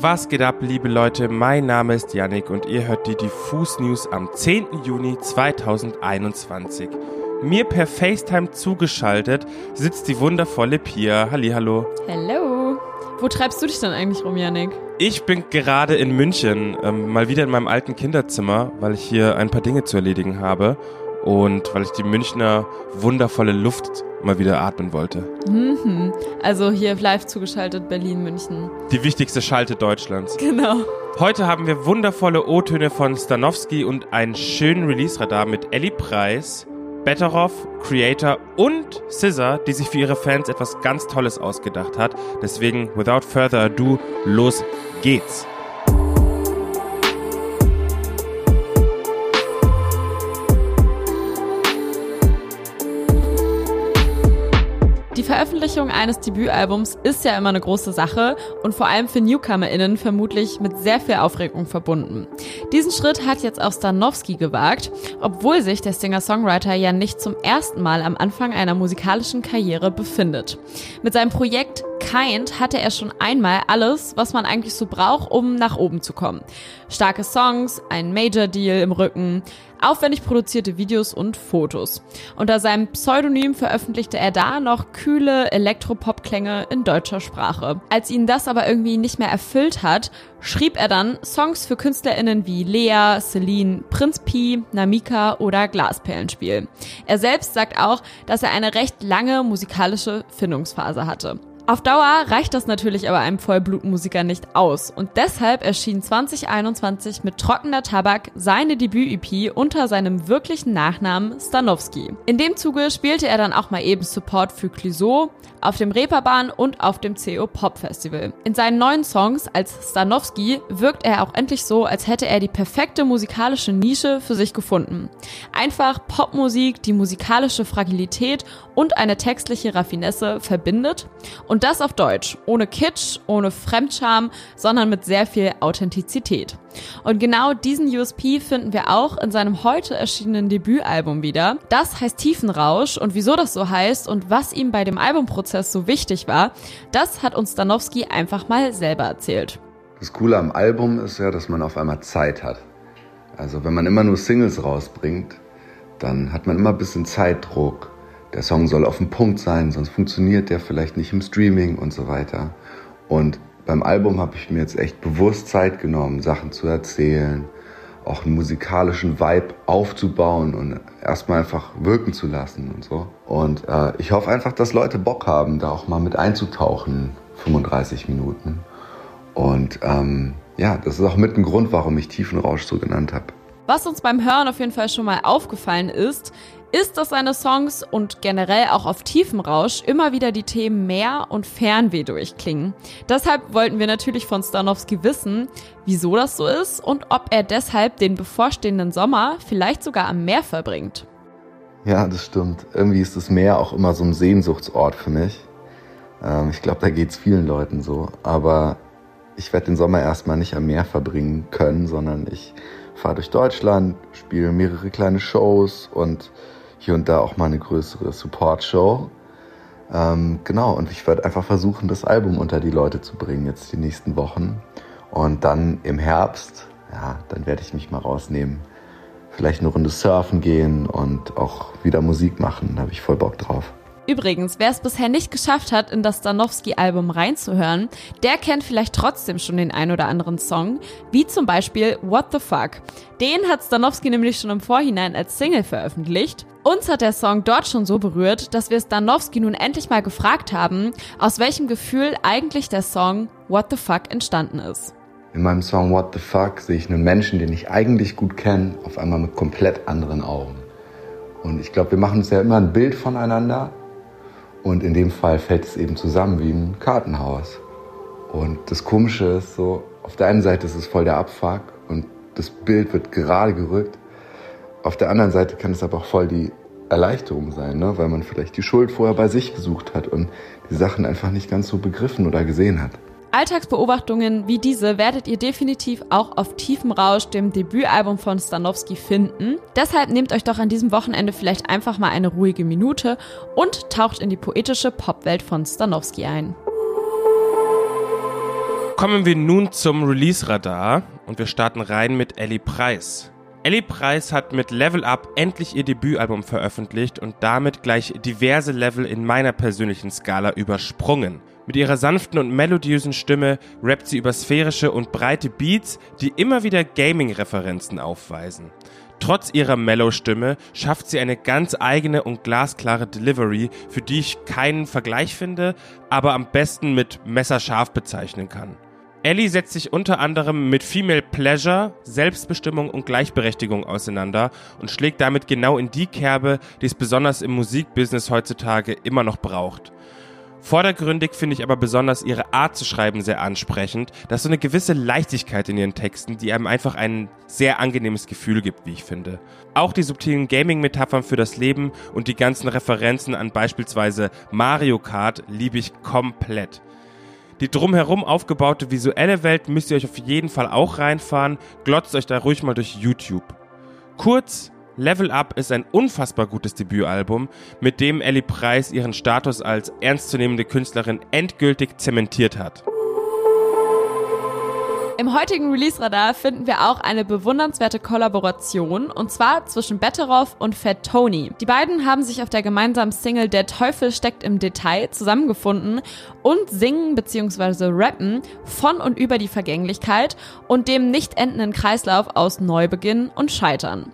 Was geht ab, liebe Leute? Mein Name ist Yannick und ihr hört die Diffus News am 10. Juni 2021. Mir per FaceTime zugeschaltet sitzt die wundervolle Pia. Hallihallo. Hallo. Wo treibst du dich denn eigentlich rum, Yannick? Ich bin gerade in München, ähm, mal wieder in meinem alten Kinderzimmer, weil ich hier ein paar Dinge zu erledigen habe und weil ich die Münchner wundervolle Luft mal wieder atmen wollte. Mhm. Also hier live zugeschaltet Berlin, München. Die wichtigste Schalte Deutschlands. Genau. Heute haben wir wundervolle O-Töne von Stanowski und einen schönen Release-Radar mit Ellie Preis, Betteroff, Creator und Scissor, die sich für ihre Fans etwas ganz Tolles ausgedacht hat. Deswegen, without further ado, los geht's. Veröffentlichung eines Debütalbums ist ja immer eine große Sache und vor allem für NewcomerInnen vermutlich mit sehr viel Aufregung verbunden. Diesen Schritt hat jetzt auch Stanowski gewagt, obwohl sich der Singer-Songwriter ja nicht zum ersten Mal am Anfang einer musikalischen Karriere befindet. Mit seinem Projekt Kind hatte er schon einmal alles, was man eigentlich so braucht, um nach oben zu kommen. Starke Songs, ein Major-Deal im Rücken, aufwendig produzierte Videos und Fotos. Unter seinem Pseudonym veröffentlichte er da noch kühle Elektropop-Klänge in deutscher Sprache. Als ihn das aber irgendwie nicht mehr erfüllt hat, schrieb er dann Songs für KünstlerInnen wie Lea, Celine, Prinz Pi, Namika oder Glasperlenspiel. Er selbst sagt auch, dass er eine recht lange musikalische Findungsphase hatte. Auf Dauer reicht das natürlich aber einem Vollblutmusiker nicht aus und deshalb erschien 2021 mit Trockener Tabak seine Debüt-EP unter seinem wirklichen Nachnamen Stanowski. In dem Zuge spielte er dann auch mal eben Support für Clouseau auf dem Reeperbahn und auf dem CO Pop Festival. In seinen neuen Songs als Stanowski wirkt er auch endlich so, als hätte er die perfekte musikalische Nische für sich gefunden. Einfach Popmusik, die musikalische Fragilität und eine textliche Raffinesse verbindet und das auf Deutsch, ohne Kitsch, ohne Fremdscham, sondern mit sehr viel Authentizität. Und genau diesen USP finden wir auch in seinem heute erschienenen Debütalbum wieder. Das heißt Tiefenrausch und wieso das so heißt und was ihm bei dem Albumprozess so wichtig war, das hat uns Danowski einfach mal selber erzählt. Das Coole am Album ist ja, dass man auf einmal Zeit hat. Also wenn man immer nur Singles rausbringt, dann hat man immer ein bisschen Zeitdruck der Song soll auf den Punkt sein, sonst funktioniert der vielleicht nicht im Streaming und so weiter. Und beim Album habe ich mir jetzt echt bewusst Zeit genommen, Sachen zu erzählen, auch einen musikalischen Vibe aufzubauen und erstmal einfach wirken zu lassen und so. Und äh, ich hoffe einfach, dass Leute Bock haben, da auch mal mit einzutauchen, 35 Minuten. Und ähm, ja, das ist auch mit ein Grund, warum ich Tiefenrausch so genannt habe. Was uns beim Hören auf jeden Fall schon mal aufgefallen ist, ist, dass seine Songs und generell auch auf tiefem Rausch immer wieder die Themen Meer und Fernweh durchklingen. Deshalb wollten wir natürlich von Stanowski wissen, wieso das so ist und ob er deshalb den bevorstehenden Sommer vielleicht sogar am Meer verbringt. Ja, das stimmt. Irgendwie ist das Meer auch immer so ein Sehnsuchtsort für mich. Ähm, ich glaube, da geht es vielen Leuten so. Aber ich werde den Sommer erstmal nicht am Meer verbringen können, sondern ich fahre durch Deutschland, spiele mehrere kleine Shows und hier und da auch mal eine größere Support-Show. Ähm, genau, und ich werde einfach versuchen, das Album unter die Leute zu bringen, jetzt die nächsten Wochen. Und dann im Herbst, ja, dann werde ich mich mal rausnehmen. Vielleicht eine Runde surfen gehen und auch wieder Musik machen. Da habe ich voll Bock drauf. Übrigens, wer es bisher nicht geschafft hat, in das Danowski-Album reinzuhören, der kennt vielleicht trotzdem schon den ein oder anderen Song, wie zum Beispiel What the Fuck. Den hat Stanowski nämlich schon im Vorhinein als Single veröffentlicht. Uns hat der Song dort schon so berührt, dass wir Stanowski nun endlich mal gefragt haben, aus welchem Gefühl eigentlich der Song What the Fuck entstanden ist. In meinem Song What the Fuck sehe ich einen Menschen, den ich eigentlich gut kenne, auf einmal mit komplett anderen Augen. Und ich glaube, wir machen uns ja immer ein Bild voneinander und in dem Fall fällt es eben zusammen wie ein Kartenhaus. Und das Komische ist so, auf der einen Seite ist es voll der Abfuck und das Bild wird gerade gerückt. Auf der anderen Seite kann es aber auch voll die Erleichterung sein, ne? weil man vielleicht die Schuld vorher bei sich gesucht hat und die Sachen einfach nicht ganz so begriffen oder gesehen hat. Alltagsbeobachtungen wie diese werdet ihr definitiv auch auf Tiefem Rausch, dem Debütalbum von Stanowski, finden. Deshalb nehmt euch doch an diesem Wochenende vielleicht einfach mal eine ruhige Minute und taucht in die poetische Popwelt von Stanowski ein. Kommen wir nun zum Release-Radar und wir starten rein mit Ellie Price. Ellie Price hat mit Level Up endlich ihr Debütalbum veröffentlicht und damit gleich diverse Level in meiner persönlichen Skala übersprungen. Mit ihrer sanften und melodiösen Stimme rappt sie über sphärische und breite Beats, die immer wieder Gaming-Referenzen aufweisen. Trotz ihrer Mellow-Stimme schafft sie eine ganz eigene und glasklare Delivery, für die ich keinen Vergleich finde, aber am besten mit messerscharf bezeichnen kann. Ellie setzt sich unter anderem mit Female Pleasure, Selbstbestimmung und Gleichberechtigung auseinander und schlägt damit genau in die Kerbe, die es besonders im Musikbusiness heutzutage immer noch braucht. Vordergründig finde ich aber besonders ihre Art zu schreiben sehr ansprechend. Da ist so eine gewisse Leichtigkeit in ihren Texten, die einem einfach ein sehr angenehmes Gefühl gibt, wie ich finde. Auch die subtilen Gaming-Metaphern für das Leben und die ganzen Referenzen an beispielsweise Mario Kart liebe ich komplett. Die drumherum aufgebaute visuelle Welt müsst ihr euch auf jeden Fall auch reinfahren. Glotzt euch da ruhig mal durch YouTube. Kurz, Level Up ist ein unfassbar gutes Debütalbum, mit dem Ellie Price ihren Status als ernstzunehmende Künstlerin endgültig zementiert hat. Im heutigen Release-Radar finden wir auch eine bewundernswerte Kollaboration und zwar zwischen Betteroff und Fat Tony. Die beiden haben sich auf der gemeinsamen Single Der Teufel steckt im Detail zusammengefunden und singen bzw. rappen von und über die Vergänglichkeit und dem nicht endenden Kreislauf aus Neubeginn und Scheitern.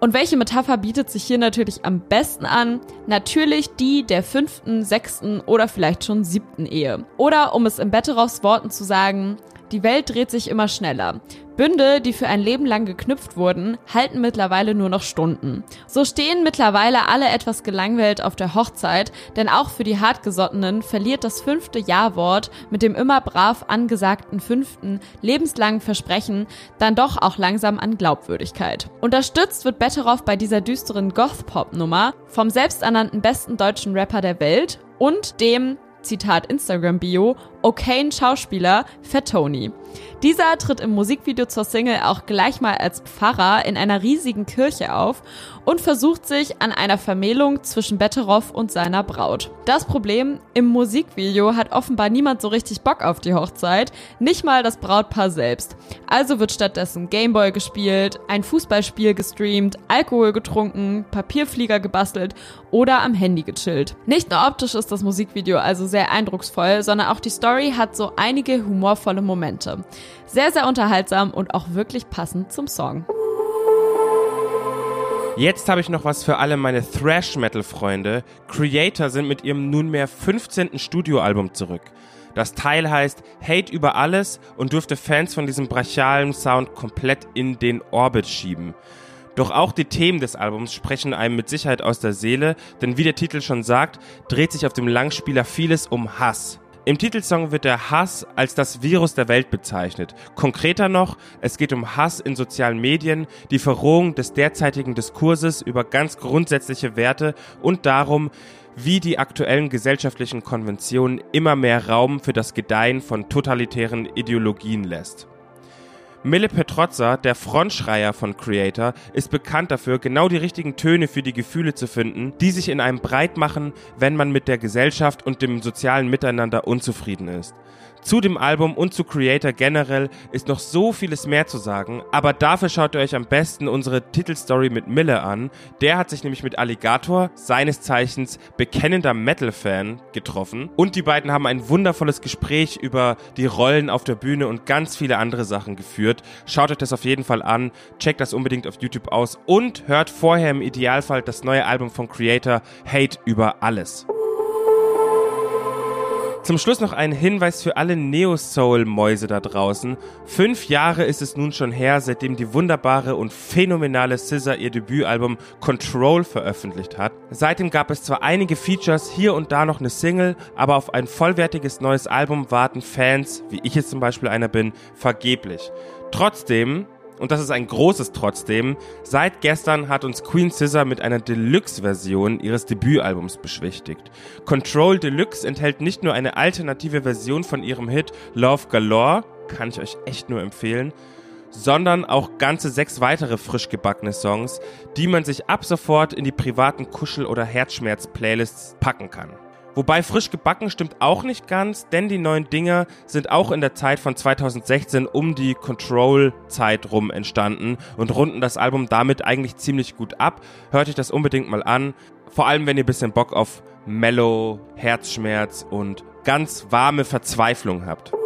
Und welche Metapher bietet sich hier natürlich am besten an? Natürlich die der fünften, sechsten oder vielleicht schon siebten Ehe. Oder um es in Betteroffs Worten zu sagen, die Welt dreht sich immer schneller. Bünde, die für ein Leben lang geknüpft wurden, halten mittlerweile nur noch Stunden. So stehen mittlerweile alle etwas gelangweilt auf der Hochzeit, denn auch für die Hartgesottenen verliert das fünfte Ja-Wort mit dem immer brav angesagten fünften lebenslangen Versprechen dann doch auch langsam an Glaubwürdigkeit. Unterstützt wird Betteroff bei dieser düsteren Goth-Pop-Nummer vom selbsternannten besten deutschen Rapper der Welt und dem Zitat Instagram-Bio, okayen Schauspieler Fat Tony. Dieser tritt im Musikvideo zur Single auch gleich mal als Pfarrer in einer riesigen Kirche auf und versucht sich an einer Vermählung zwischen Betteroff und seiner Braut. Das Problem, im Musikvideo hat offenbar niemand so richtig Bock auf die Hochzeit, nicht mal das Brautpaar selbst. Also wird stattdessen Gameboy gespielt, ein Fußballspiel gestreamt, Alkohol getrunken, Papierflieger gebastelt oder am Handy gechillt. Nicht nur optisch ist das Musikvideo also sehr eindrucksvoll, sondern auch die Story hat so einige humorvolle Momente. Sehr, sehr unterhaltsam und auch wirklich passend zum Song. Jetzt habe ich noch was für alle meine Thrash-Metal-Freunde. Creator sind mit ihrem nunmehr 15. Studioalbum zurück. Das Teil heißt Hate über alles und dürfte Fans von diesem brachialen Sound komplett in den Orbit schieben. Doch auch die Themen des Albums sprechen einem mit Sicherheit aus der Seele, denn wie der Titel schon sagt, dreht sich auf dem Langspieler vieles um Hass. Im Titelsong wird der Hass als das Virus der Welt bezeichnet. Konkreter noch, es geht um Hass in sozialen Medien, die Verrohung des derzeitigen Diskurses über ganz grundsätzliche Werte und darum, wie die aktuellen gesellschaftlichen Konventionen immer mehr Raum für das Gedeihen von totalitären Ideologien lässt. Mille Petrozza, der Frontschreier von Creator, ist bekannt dafür, genau die richtigen Töne für die Gefühle zu finden, die sich in einem breit machen, wenn man mit der Gesellschaft und dem sozialen Miteinander unzufrieden ist. Zu dem Album und zu Creator generell ist noch so vieles mehr zu sagen, aber dafür schaut ihr euch am besten unsere Titelstory mit Miller an. Der hat sich nämlich mit Alligator, seines Zeichens bekennender Metal-Fan, getroffen und die beiden haben ein wundervolles Gespräch über die Rollen auf der Bühne und ganz viele andere Sachen geführt. Schaut euch das auf jeden Fall an, checkt das unbedingt auf YouTube aus und hört vorher im Idealfall das neue Album von Creator Hate über alles. Zum Schluss noch ein Hinweis für alle Neo-Soul-Mäuse da draußen. Fünf Jahre ist es nun schon her, seitdem die wunderbare und phänomenale Scissor ihr Debütalbum Control veröffentlicht hat. Seitdem gab es zwar einige Features, hier und da noch eine Single, aber auf ein vollwertiges neues Album warten Fans, wie ich jetzt zum Beispiel einer bin, vergeblich. Trotzdem und das ist ein großes Trotzdem, seit gestern hat uns Queen Scissor mit einer Deluxe-Version ihres Debütalbums beschwichtigt. Control Deluxe enthält nicht nur eine alternative Version von ihrem Hit Love Galore, kann ich euch echt nur empfehlen, sondern auch ganze sechs weitere frisch gebackene Songs, die man sich ab sofort in die privaten Kuschel- oder Herzschmerz-Playlists packen kann. Wobei frisch gebacken stimmt auch nicht ganz, denn die neuen Dinger sind auch in der Zeit von 2016 um die Control-Zeit rum entstanden und runden das Album damit eigentlich ziemlich gut ab. Hört euch das unbedingt mal an. Vor allem, wenn ihr ein bisschen Bock auf Mellow, Herzschmerz und ganz warme Verzweiflung habt.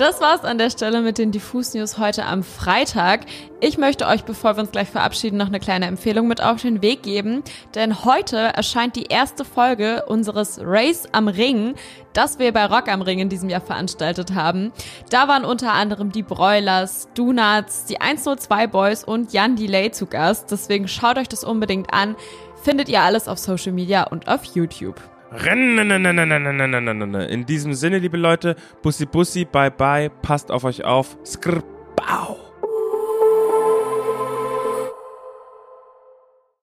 Das war's an der Stelle mit den Diffus News heute am Freitag. Ich möchte euch, bevor wir uns gleich verabschieden, noch eine kleine Empfehlung mit auf den Weg geben. Denn heute erscheint die erste Folge unseres Race am Ring, das wir bei Rock am Ring in diesem Jahr veranstaltet haben. Da waren unter anderem die Broilers, Donuts, die 102 Boys und Jan Delay zu Gast. Deswegen schaut euch das unbedingt an. Findet ihr alles auf Social Media und auf YouTube. In diesem Sinne, liebe Leute, Bussi Bussi, bye bye, passt auf euch auf. Skrr, bau.